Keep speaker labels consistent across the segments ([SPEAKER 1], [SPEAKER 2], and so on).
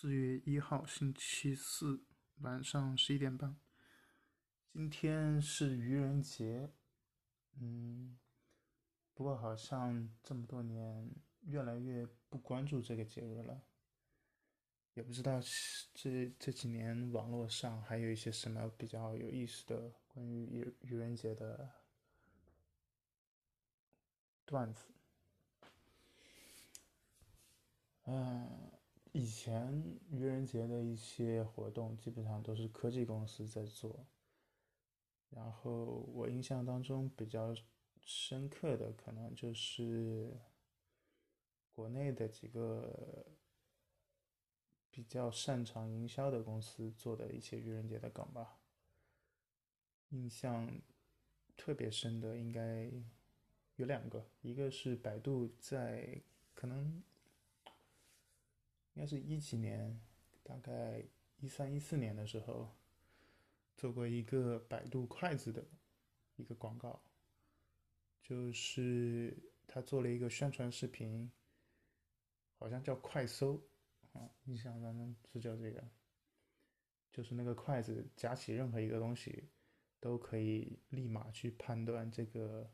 [SPEAKER 1] 四月一号，星期四晚上十一点半。今天是愚人节，嗯，不过好像这么多年越来越不关注这个节日了。也不知道这这几年网络上还有一些什么比较有意思的关于愚愚人节的段子。嗯。以前愚人节的一些活动基本上都是科技公司在做，然后我印象当中比较深刻的可能就是国内的几个比较擅长营销的公司做的一些愚人节的梗吧。印象特别深的应该有两个，一个是百度在可能。应该是一几年，大概一三一四年的时候，做过一个百度筷子的一个广告，就是他做了一个宣传视频，好像叫快搜啊，印象当中是叫这个，就是那个筷子夹起任何一个东西，都可以立马去判断这个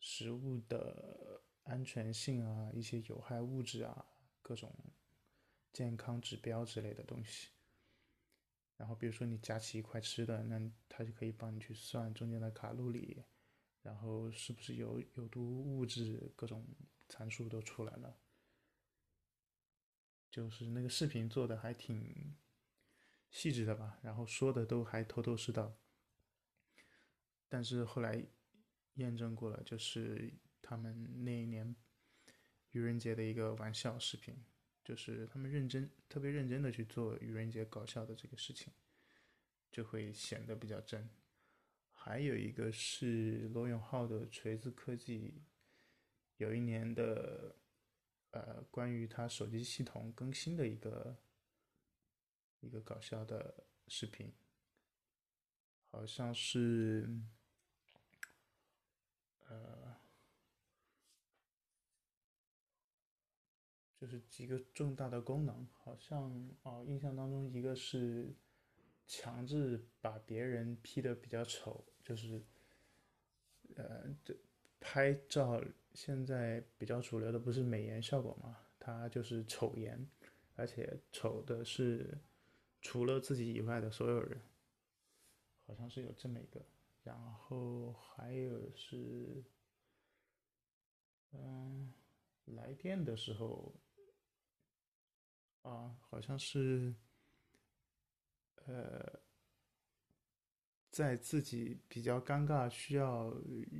[SPEAKER 1] 食物的安全性啊，一些有害物质啊。各种健康指标之类的东西，然后比如说你夹起一块吃的，那它就可以帮你去算中间的卡路里，然后是不是有有毒物质，各种参数都出来了。就是那个视频做的还挺细致的吧，然后说的都还头头是道。但是后来验证过了，就是他们那一年。愚人节的一个玩笑视频，就是他们认真、特别认真的去做愚人节搞笑的这个事情，就会显得比较真。还有一个是罗永浩的锤子科技，有一年的，呃，关于他手机系统更新的一个一个搞笑的视频，好像是，就是几个重大的功能，好像哦，印象当中一个是强制把别人 P 的比较丑，就是呃，这拍照现在比较主流的不是美颜效果嘛，它就是丑颜，而且丑的是除了自己以外的所有人，好像是有这么一个，然后还有是嗯，来电的时候。啊，好像是，呃，在自己比较尴尬、需要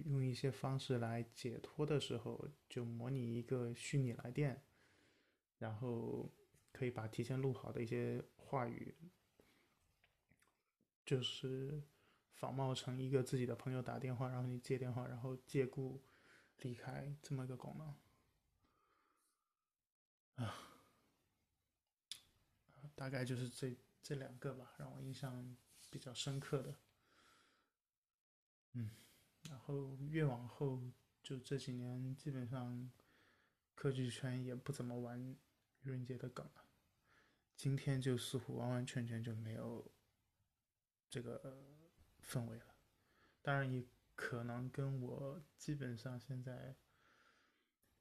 [SPEAKER 1] 用一些方式来解脱的时候，就模拟一个虚拟来电，然后可以把提前录好的一些话语，就是仿冒成一个自己的朋友打电话，然后你接电话，然后借故离开这么一个功能，啊。大概就是这这两个吧，让我印象比较深刻的。嗯，然后越往后，就这几年基本上科技圈也不怎么玩愚人节的梗了。今天就似乎完完全全就没有这个氛围了。当然，也可能跟我基本上现在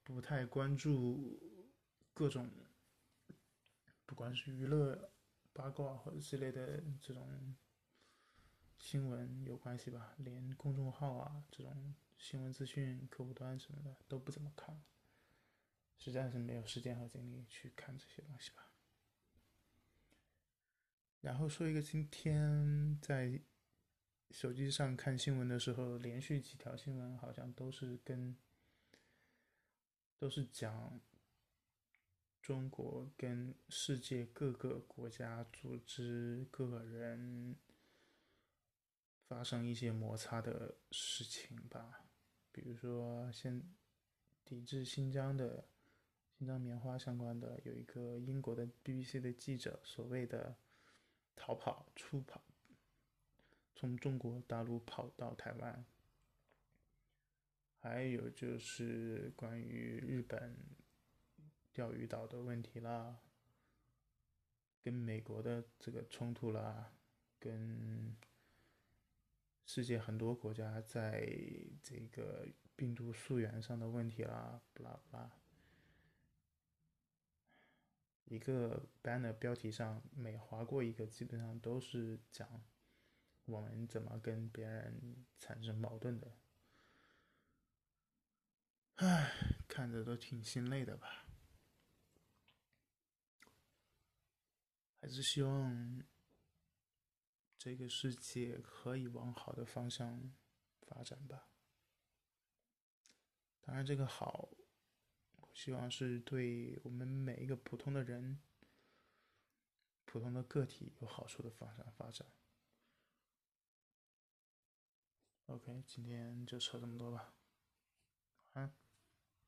[SPEAKER 1] 不太关注各种。不管是娱乐、八卦或者之类的这种新闻有关系吧，连公众号啊这种新闻资讯客户端什么的都不怎么看，实在是没有时间和精力去看这些东西吧。然后说一个今天在手机上看新闻的时候，连续几条新闻好像都是跟都是讲。中国跟世界各个国家、组织、个人发生一些摩擦的事情吧，比如说，先抵制新疆的新疆棉花相关的，有一个英国的 BBC 的记者，所谓的逃跑、出跑，从中国大陆跑到台湾，还有就是关于日本。钓鱼岛的问题啦，跟美国的这个冲突啦，跟世界很多国家在这个病毒溯源上的问题啦，不拉不拉。一个 banner 标题上每划过一个，基本上都是讲我们怎么跟别人产生矛盾的。唉，看着都挺心累的吧。还是希望这个世界可以往好的方向发展吧。当然，这个好。我希望是对我们每一个普通的人、普通的个体有好处的方向发展。OK，今天就扯这么多吧。